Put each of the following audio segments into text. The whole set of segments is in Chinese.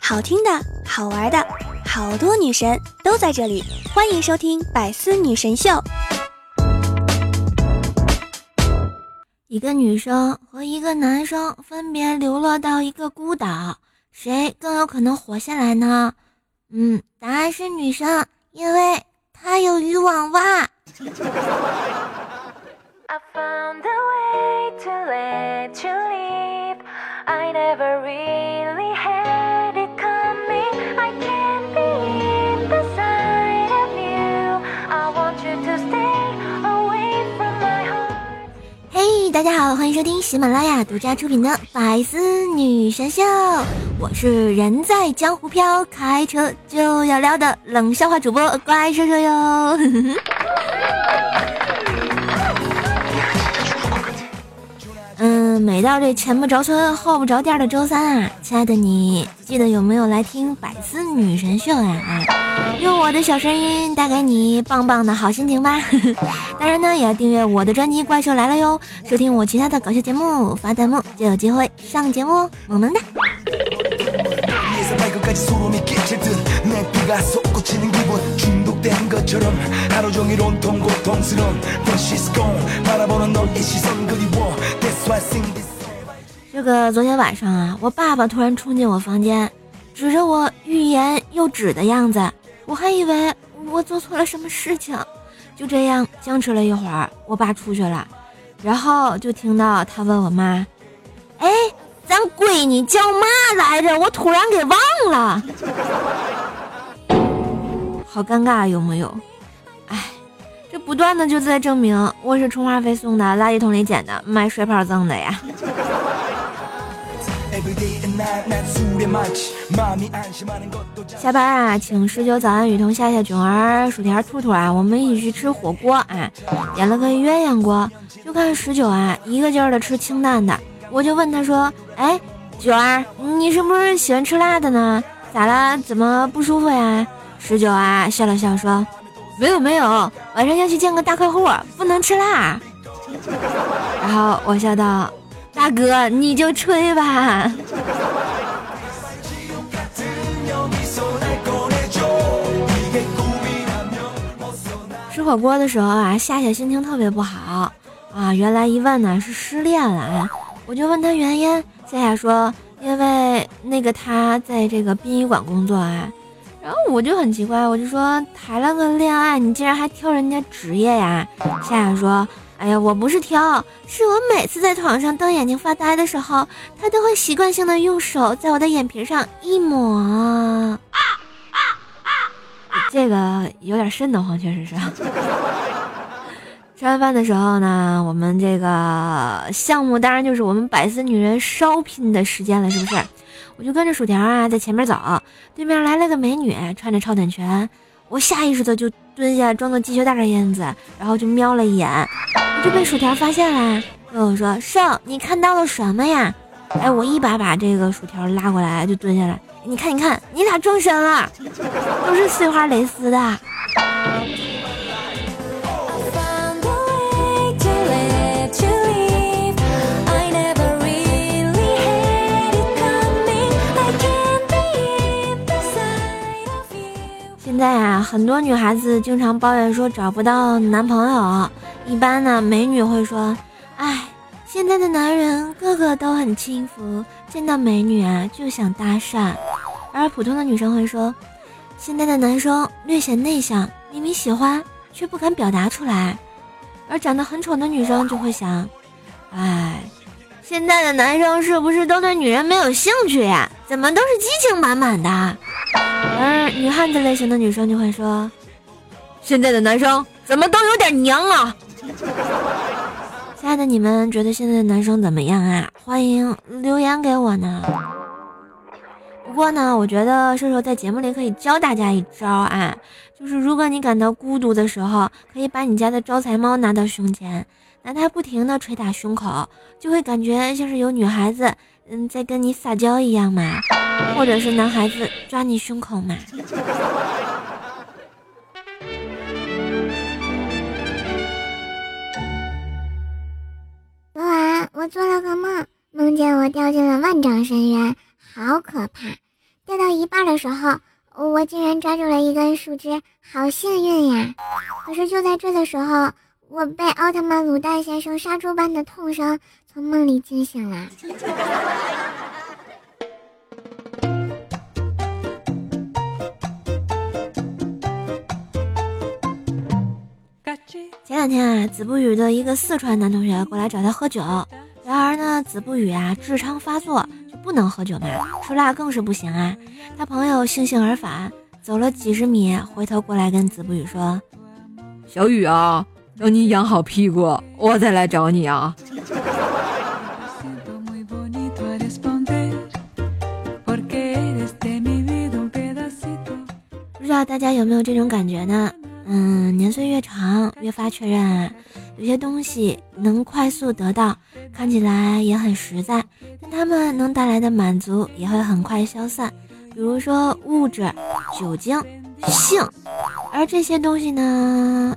好听的，好玩的，好多女神都在这里，欢迎收听《百思女神秀》。一个女生和一个男生分别流落到一个孤岛，谁更有可能活下来呢？嗯，答案是女生，因为她有渔网袜。I never really had it coming. I can't be in the sight of you. I want you to stay away from my heart. hey 大家好欢迎收听喜马拉雅独家出品的百思女神秀。我是人在江湖飘开车就要撩的冷笑话主播乖乖哟。每到这前不着村后不着店的周三啊，亲爱的你记得有没有来听百思女神秀呀？用我的小声音带给你棒棒的好心情吧。当然呢，也要订阅我的专辑《怪兽来了》哟，收听我其他的搞笑节目，发弹幕就有机会上节目哦，萌萌哒。这个昨天晚上啊，我爸爸突然冲进我房间，指着我欲言又止的样子，我还以为我做错了什么事情。就这样僵持了一会儿，我爸出去了，然后就听到他问我妈：“哎，咱闺女叫嘛来着？我突然给忘了。”好尴尬，有没有？哎，这不断的就在证明我是充话费送的，垃圾桶里捡的，买水泡赠的呀。下班啊，请十九、早安、雨桐、夏夏、囧儿、薯条、兔兔啊，我们一起去吃火锅啊，点了个鸳鸯锅。就看十九啊，一个劲儿的吃清淡的，我就问他说：“哎，九儿，你是不是喜欢吃辣的呢？咋了？怎么不舒服呀？”十九啊，笑了笑说：“没有没有，晚上要去见个大客户，不能吃辣。”然后我笑道：“大哥，你就吹吧。”吃火锅的时候啊，夏夏心情特别不好啊。原来一问呢是失恋了啊，我就问他原因，夏夏说因为那个他在这个殡仪馆工作啊。然后我就很奇怪，我就说谈了个恋爱，你竟然还挑人家职业呀？夏夏说：“哎呀，我不是挑，是我每次在床上瞪眼睛发呆的时候，他都会习惯性的用手在我的眼皮上一抹。”啊啊啊这个有点瘆得慌，确实是。吃完饭的时候呢，我们这个项目当然就是我们百思女人烧拼的时间了，是不是？我就跟着薯条啊在前面走，对面来了个美女，穿着超短裙，我下意识的就蹲下装作鸡血大的样子，然后就瞄了一眼，就被薯条发现了，跟我说：“胜，你看到了什么呀？”哎，我一把把这个薯条拉过来，就蹲下来，你看，你看，你俩撞衫了，都是碎花蕾丝的。现在啊，很多女孩子经常抱怨说找不到男朋友。一般呢，美女会说：“哎，现在的男人个个都很轻浮，见到美女啊就想搭讪。”而普通的女生会说：“现在的男生略显内向，明明喜欢却不敢表达出来。”而长得很丑的女生就会想：“哎，现在的男生是不是都对女人没有兴趣呀？怎么都是激情满满的？”而女汉子类型的女生就会说：“现在的男生怎么都有点娘啊！”亲爱的，你们觉得现在的男生怎么样啊？欢迎留言给我呢。不过呢，我觉得射手在节目里可以教大家一招啊，就是如果你感到孤独的时候，可以把你家的招财猫拿到胸前，拿它不停的捶打胸口，就会感觉像是有女孩子。嗯，在跟你撒娇一样嘛，或者是男孩子抓你胸口嘛。昨晚我做了个梦，梦见我掉进了万丈深渊，好可怕！掉到一半的时候，我竟然抓住了一根树枝，好幸运呀！可是就在这的时候，我被奥特曼卤蛋先生杀猪般的痛声从梦里惊醒了。前两天啊，子不语的一个四川男同学过来找他喝酒，然而呢，子不语啊痔疮发作就不能喝酒嘛，吃辣更是不行啊。他朋友悻悻而返，走了几十米，回头过来跟子不语说：“小雨啊，等你养好屁股，我再来找你啊。”不知道大家有没有这种感觉呢？嗯，年岁越长，越发确认啊，有些东西能快速得到，看起来也很实在，但它们能带来的满足也会很快消散。比如说物质、酒精、性，而这些东西呢，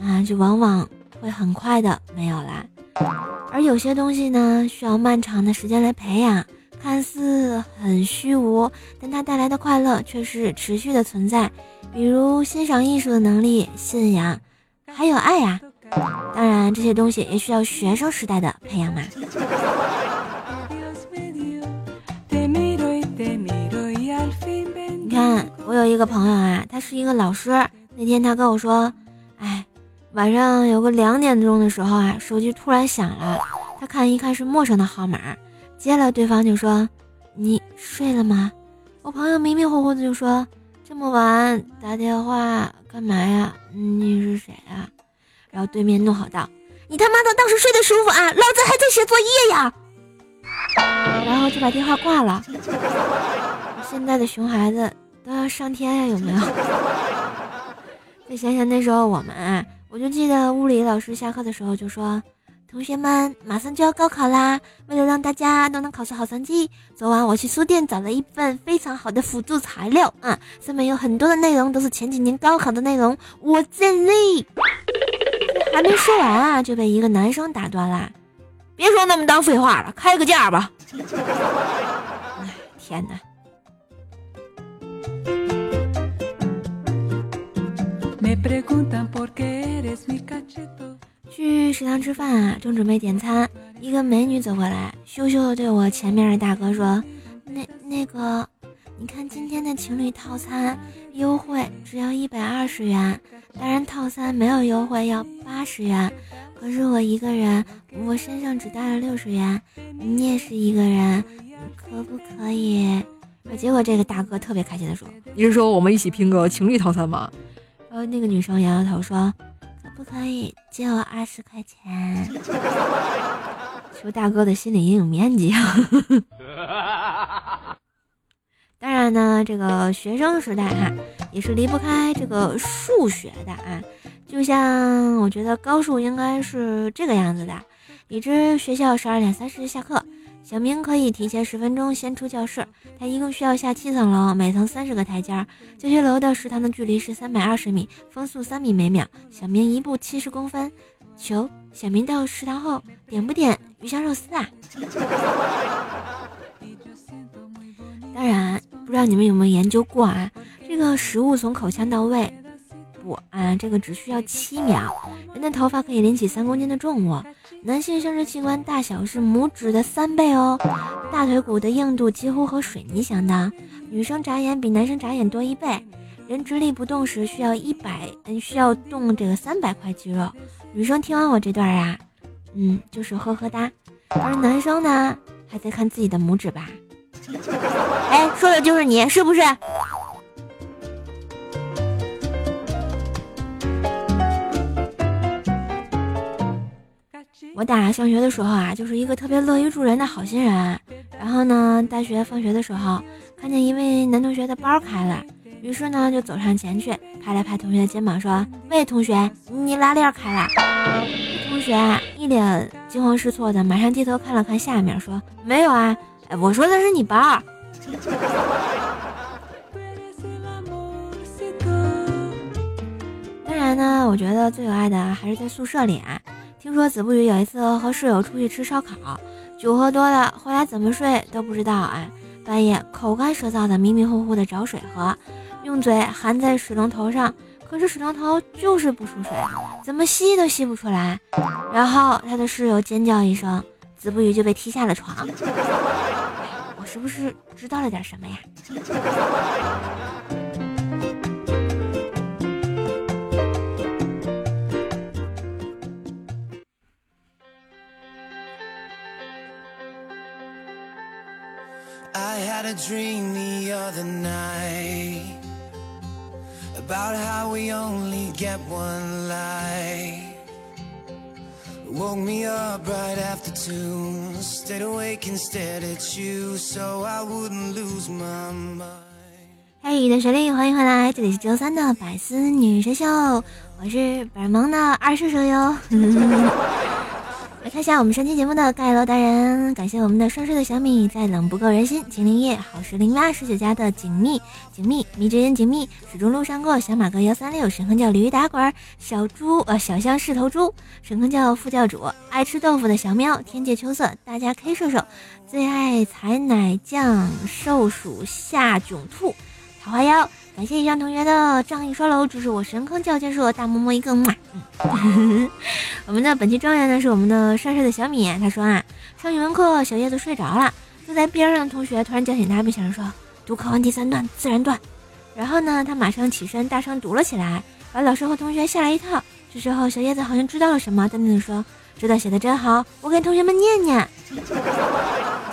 啊，就往往会很快的没有啦。而有些东西呢，需要漫长的时间来培养，看似很虚无，但它带来的快乐却是持续的存在。比如欣赏艺术的能力、信仰，还有爱呀。当然，这些东西也需要学生时代的培养嘛。你看，我有一个朋友啊，他是一个老师。那天他跟我说：“，晚上有个两点钟的时候啊，手机突然响了。他看一看是陌生的号码，接了，对方就说：‘你睡了吗？’我朋友迷迷糊糊的就说。”这么晚打电话干嘛呀？你是谁啊？然后对面怒吼道：“你他妈的当时睡得舒服啊？老子还在写作业呀！”然后就把电话挂了。现在的熊孩子都要上天呀，有没有？再想想那时候我们啊，我就记得物理老师下课的时候就说。同学们，马上就要高考啦！为了让大家都能考出好成绩，昨晚我去书店找了一份非常好的辅助材料啊，上面有很多的内容都是前几年高考的内容，我尽力。还没说完啊，就被一个男生打断啦！别说那么多废话了，开个价吧！哎，天哪！去食堂吃饭啊，正准备点餐，一个美女走过来，羞羞的对我前面的大哥说：“那那个，你看今天的情侣套餐优惠只要一百二十元，当然套餐没有优惠要八十元。可是我一个人，我身上只带了六十元，你也是一个人，可不可以？”结果这个大哥特别开心的说：“你是说我们一起拼个情侣套餐吗？”然后那个女生摇摇头说。可不可以借我二十块钱，求大哥的心理阴影面积。当然呢，这个学生时代哈，也是离不开这个数学的啊。就像我觉得高数应该是这个样子的：已知学校十二点三十下课。小明可以提前十分钟先出教室，他一共需要下七层楼，每层三十个台阶儿。教学楼到食堂的距离是三百二十米，风速三米每秒。小明一步七十公分。求小明到食堂后点不点鱼香肉丝啊？当然，不知道你们有没有研究过啊？这个食物从口腔到胃，不啊，这个只需要七秒。人的头发可以拎起三公斤的重物。男性生殖器官大小是拇指的三倍哦，大腿骨的硬度几乎和水泥相当。女生眨眼比男生眨眼多一倍。人直立不动时需要一百，嗯，需要动这个三百块肌肉。女生听完我这段啊，嗯，就是呵呵哒。而男生呢，还在看自己的拇指吧？哎，说的就是你，是不是？我打上学的时候啊，就是一个特别乐于助人的好心人。然后呢，大学放学的时候，看见一位男同学的包开了，于是呢，就走上前去，拍了拍同学的肩膀，说：“喂，同学，你拉链开了。”同学一脸惊慌失措的，马上低头看了看下面，说：“没有啊，哎，我说的是你包。”当然呢，我觉得最有爱的还是在宿舍里啊。听说子不语有一次和室友出去吃烧烤，酒喝多了，后来怎么睡都不知道啊。半夜口干舌燥的，迷迷糊糊的找水喝，用嘴含在水龙头上，可是水龙头就是不出水，怎么吸都吸不出来。然后他的室友尖叫一声，子不语就被踢下了床。我是不是知道了点什么呀 had a dream the other night about how we only get one life. Woke me up right after two, stayed awake instead of you, so I wouldn't lose my mind. 嘿，的雪莉，欢迎回来，这里是周三的百思女神秀，我是本萌的二叔手哟。看一下我们上期节目的盖楼达人，感谢我们的双睡的小米，在冷不够人心，秦林叶好时零八十九家的锦觅锦觅迷之音锦觅始终路上过小马哥幺三六神坑教鲤鱼打滚小猪呃小象是头猪神坑教副教主爱吃豆腐的小喵天界秋色大家 K 射手。最爱采奶酱寿鼠下囧兔。桃花妖。感谢以上同学的仗义刷楼，支持我神坑教剑术，大摸摸一个嘛。我们的本期状元呢是我们的帅帅的小米，他说啊，上语文课小叶子睡着了，坐在边上的同学突然叫醒他，并想着说读课文第三段自然段。然后呢，他马上起身大声读了起来，把老师和同学吓了一跳。这时候小叶子好像知道了什么，淡定的说：“这段写的真好，我给同学们念念。”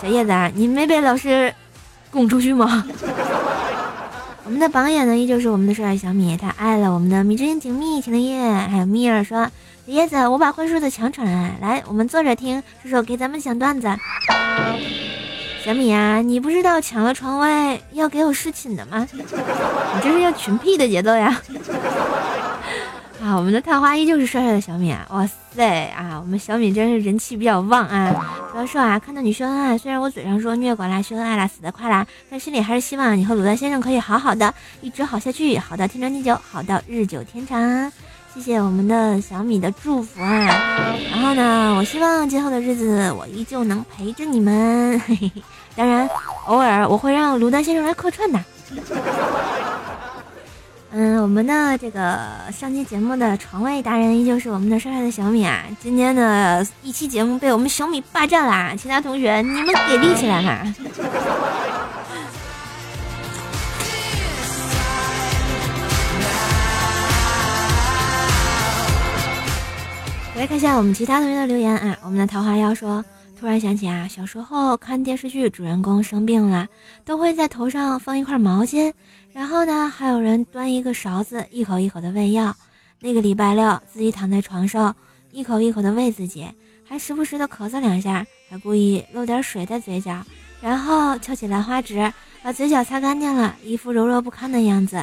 小叶子，啊，你没被老师拱出去吗？我们的榜眼呢，依旧是我们的帅小米，他爱了我们的迷之音锦觅、秦林叶，还有蜜儿说：“小叶子，我把会说的抢出来，来，我们坐着听，叔叔给咱们讲段子。”小米啊，你不知道抢了床位要给我侍寝的吗？你这是要群 P 的节奏呀！啊，我们的探花依旧是帅帅的小米啊！哇塞啊，我们小米真是人气比较旺啊！主要说啊，看到你秀恩爱，虽然我嘴上说虐过啦、秀恩爱啦、死得快啦，但心里还是希望你和鲁丹先生可以好好的，一直好下去，好到天长地久，好到日久天长。谢谢我们的小米的祝福啊！然后呢，我希望今后的日子我依旧能陪着你们，嘿嘿嘿。当然，偶尔我会让鲁丹先生来客串的。嗯，我们的这个上期节目的床位达人依旧是我们的帅帅的小米啊！今天的一期节目被我们小米霸占啦！其他同学，你们给力起来嘛！来看一下我们其他同学的留言啊！我们的桃花妖说，突然想起啊，小时候看电视剧，主人公生病了，都会在头上放一块毛巾。然后呢，还有人端一个勺子，一口一口的喂药。那个礼拜六，自己躺在床上，一口一口的喂自己，还时不时的咳嗽两下，还故意漏点水在嘴角，然后翘起兰花指，把嘴角擦干净了，一副柔弱不堪的样子。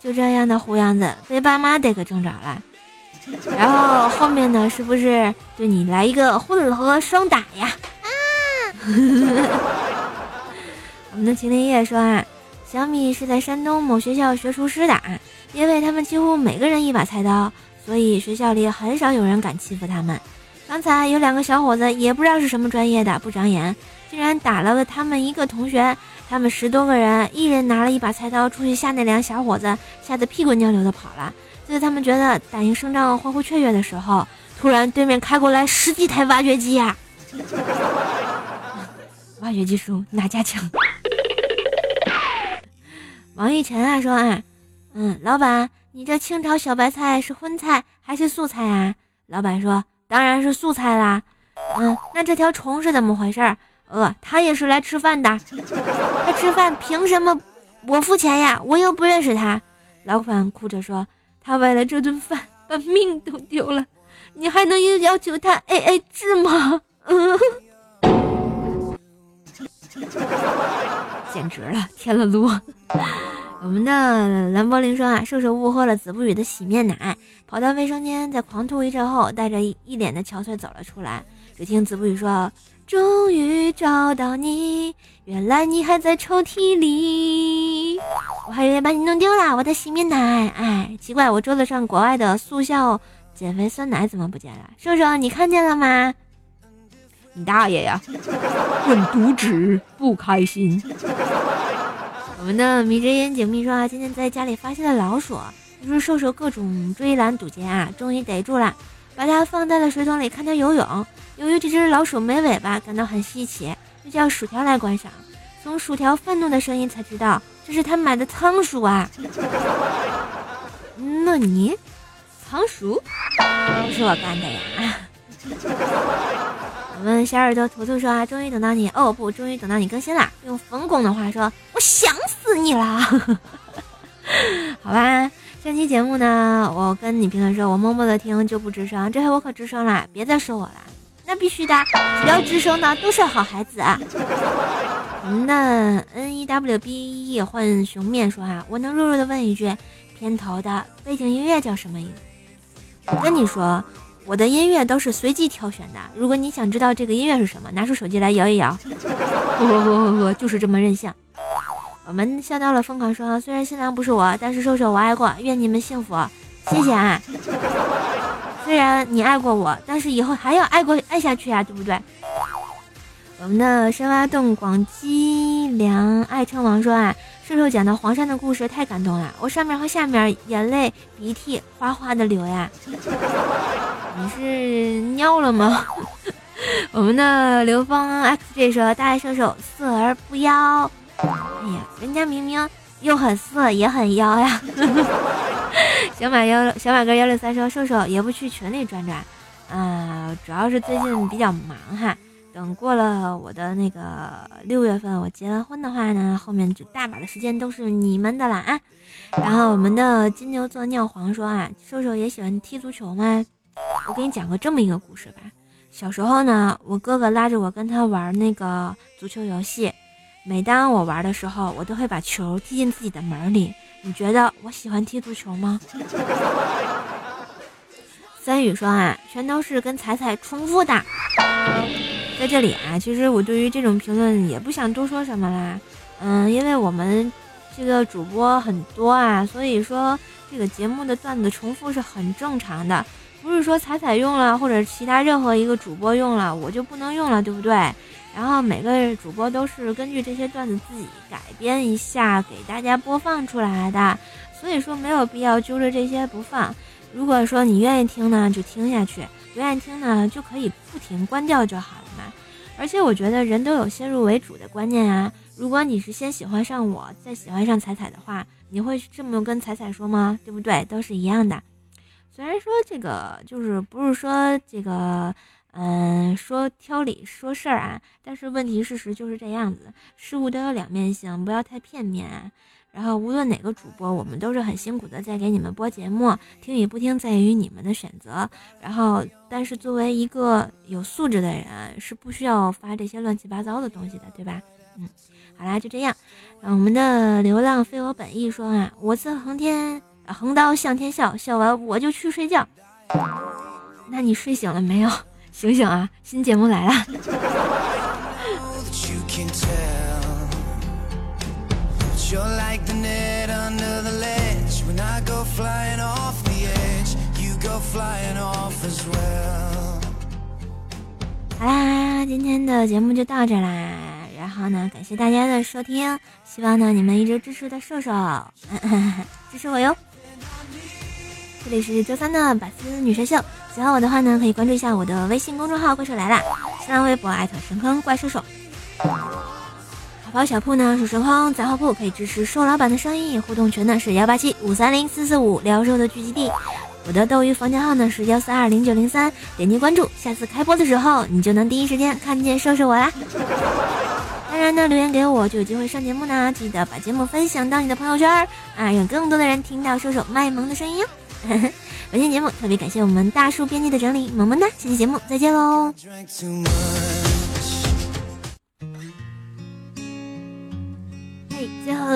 就这样的糊样子，被爸妈逮个正着了。然后后面呢，是不是对你来一个混合双打呀？啊！我们的麒麟叶说啊。小米是在山东某学校学厨师的，因为他们几乎每个人一把菜刀，所以学校里很少有人敢欺负他们。刚才有两个小伙子，也不知道是什么专业的，不长眼，竟然打了他们一个同学。他们十多个人，一人拿了一把菜刀出去吓那两个小伙子，吓得屁滚尿流的跑了。就在他们觉得打赢胜仗、欢呼雀跃的时候，突然对面开过来十几台挖掘机呀！挖掘机叔哪家强？王玉晨啊说啊，嗯，老板，你这清炒小白菜是荤菜还是素菜啊？老板说，当然是素菜啦。嗯，那这条虫是怎么回事？呃，他也是来吃饭的。他吃饭凭什么我付钱呀？我又不认识他。老板哭着说，他为了这顿饭把命都丢了，你还能要求他 A A 制吗？嗯，简直了，添了路。我们的蓝柏林说啊，瘦瘦误喝了子不语的洗面奶，跑到卫生间在狂吐一阵后，带着一脸的憔悴走了出来。只听子不语说：“终于找到你，原来你还在抽屉里，我还以为把你弄丢了，我的洗面奶。哎，奇怪，我桌子上国外的速效减肥酸奶怎么不见了？瘦瘦，你看见了吗？”你大爷呀！滚犊子，不开心。我们的迷之音解密说啊，今天在家里发现了老鼠，于是受受各种追拦堵截啊，终于逮住了，把它放在了水桶里看它游泳。由于这只老鼠没尾巴，感到很稀奇，就叫薯条来观赏。从薯条愤怒的声音才知道，这是他买的仓鼠啊！那你，仓鼠？不是我干的呀！我们小耳朵图图说啊，终于等到你哦不，终于等到你更新了。用冯巩的话说，我想死你了。好吧，上期节目呢，我跟你评论说，我默默的听就不吱声，这回我可吱声了，别再说我了。那必须的，只要吱声的都是好孩子。我们的 N E W B E 换熊面说啊，我能弱弱的问一句，片头的背景音乐叫什么？我跟你说。我的音乐都是随机挑选的。如果你想知道这个音乐是什么，拿出手机来摇一摇。呵呵呵呵，就是这么任性。我们笑到了疯狂说，虽然新郎不是我，但是瘦瘦我爱过，愿你们幸福，谢谢啊。虽然你爱过我，但是以后还要爱过爱下去啊，对不对？我们的深挖洞广积粮爱称王说啊，瘦瘦讲的黄山的故事太感动了，我上面和下面眼泪鼻涕哗哗的流呀。你是尿了吗？我们的刘峰 xj 说：“大爱瘦瘦，色而不妖。”哎呀，人家明明又很色也很妖呀！小马幺小马哥幺六三说：“瘦瘦也不去群里转转，啊，主要是最近比较忙哈。等过了我的那个六月份，我结完婚的话呢，后面就大把的时间都是你们的了啊。”然后我们的金牛座尿黄说：“啊，瘦瘦也喜欢踢足球吗？”我给你讲个这么一个故事吧。小时候呢，我哥哥拉着我跟他玩那个足球游戏。每当我玩的时候，我都会把球踢进自己的门里。你觉得我喜欢踢足球吗？三雨说啊，全都是跟彩彩重复的。在这里啊，其实我对于这种评论也不想多说什么啦。嗯，因为我们这个主播很多啊，所以说这个节目的段子重复是很正常的。不是说彩彩用了，或者其他任何一个主播用了，我就不能用了，对不对？然后每个主播都是根据这些段子自己改编一下，给大家播放出来的，所以说没有必要揪着这些不放。如果说你愿意听呢，就听下去；不愿意听呢，就可以不停，关掉就好了。而且我觉得人都有先入为主的观念啊。如果你是先喜欢上我，再喜欢上彩彩的话，你会这么跟彩彩说吗？对不对？都是一样的。虽然说这个就是不是说这个，嗯，说挑理说事儿啊，但是问题事实就是这样子，事物都有两面性，不要太片面。然后无论哪个主播，我们都是很辛苦的在给你们播节目，听与不听在于你们的选择。然后，但是作为一个有素质的人，是不需要发这些乱七八糟的东西的，对吧？嗯，好啦，就这样。我们的流浪非我本意说啊，我自横天。横刀向天笑，笑完我就去睡觉。那你睡醒了没有？醒醒啊！新节目来了。好啦，今天的节目就到这啦。然后呢，感谢大家的收听，希望呢你们一直支持的瘦瘦，支持我哟。这里是周三的百思女神秀，喜欢我的话呢，可以关注一下我的微信公众号“怪兽来了”，新浪微博艾特神坑怪兽兽。淘宝小铺呢是神坑杂货铺，可以支持瘦老板的生意。互动群呢是幺八七五三零四四五，聊兽的聚集地。我的斗鱼房间号呢是幺四二零九零三，点击关注，下次开播的时候你就能第一时间看见瘦瘦我啦。当然呢，留言给我就有机会上节目呢，记得把节目分享到你的朋友圈啊，让更多的人听到瘦瘦卖萌的声音哟。本期节目特别感谢我们大树编辑的整理，萌萌哒！下期节目再见喽！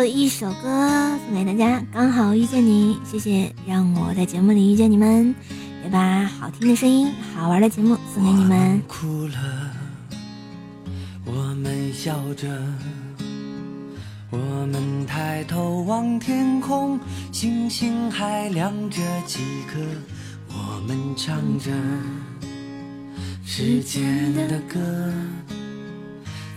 一首歌送给大家，刚好遇见你，谢谢让我在节目里遇见你们，也把好听的声音、好玩的节目送给你们。哭了，我们笑着。我们抬头望天空，星星还亮着几颗。我们唱着。时间的歌，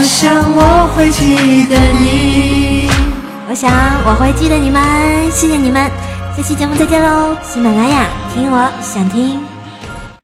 我想我会记得你。我想我会记得你们，谢谢你们，下期节目再见喽！喜马拉雅听我想听。